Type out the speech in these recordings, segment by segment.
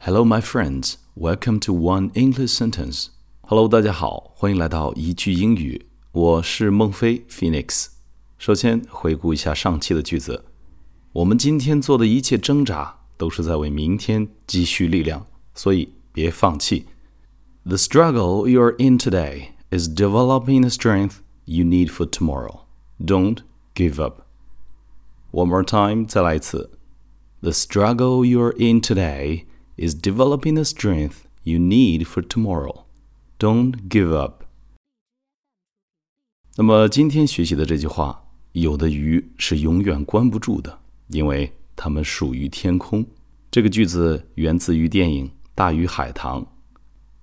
Hello, my friends. Welcome to One English Sentence. Hello，大家好，欢迎来到一句英语。我是孟非 Phoenix。首先回顾一下上期的句子。我们今天做的一切挣扎，都是在为明天积蓄力量，所以别放弃。The struggle you are in today is developing the strength you need for tomorrow. Don't give up. One more time，再来一次。The struggle you are in today Is developing the strength you need for tomorrow. Don't give up. 那么今天学习的这句话，有的鱼是永远关不住的，因为它们属于天空。这个句子源自于电影《大鱼海棠》。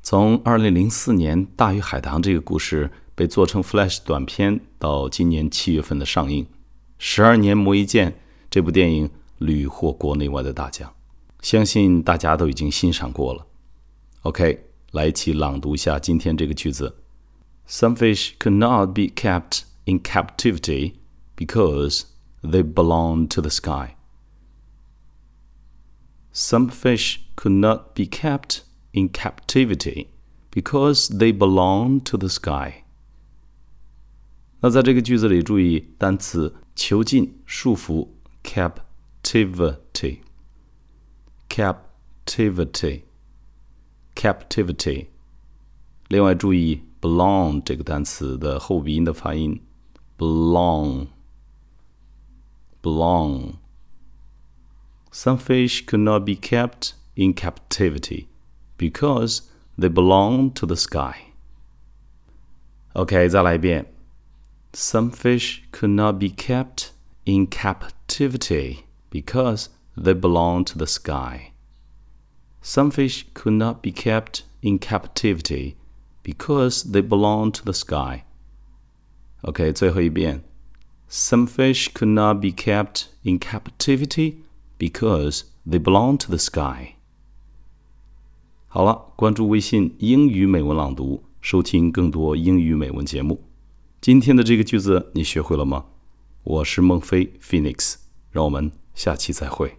从2004年《大鱼海棠》这个故事被做成 Flash 短片，到今年七月份的上映，十二年磨一剑，这部电影屡获国内外的大奖，相信大家都已经欣赏过了。OK，来一起朗读一下今天这个句子：Some fish could not be kept in captivity because they belong to the sky. Some fish could not be kept in captivity because they belong to the sky. 那在这个句子里，注意单词“囚禁”、“束缚 ”（captivity）。 captivity。captivity。另外注意 belong 这个单词的后鼻音的发音，belong。belong。Some fish could not be kept in captivity because they belong to the sky. OK，再来一遍。Some fish could not be kept in captivity because they belong to the sky. Some fish could not be kept in captivity because they belong to the sky. OK，最后一遍。Some fish could not be kept in captivity because they belong to the sky. 好了，关注微信英语美文朗读，收听更多英语美文节目。今天的这个句子你学会了吗？我是孟非 Phoenix，让我们下期再会。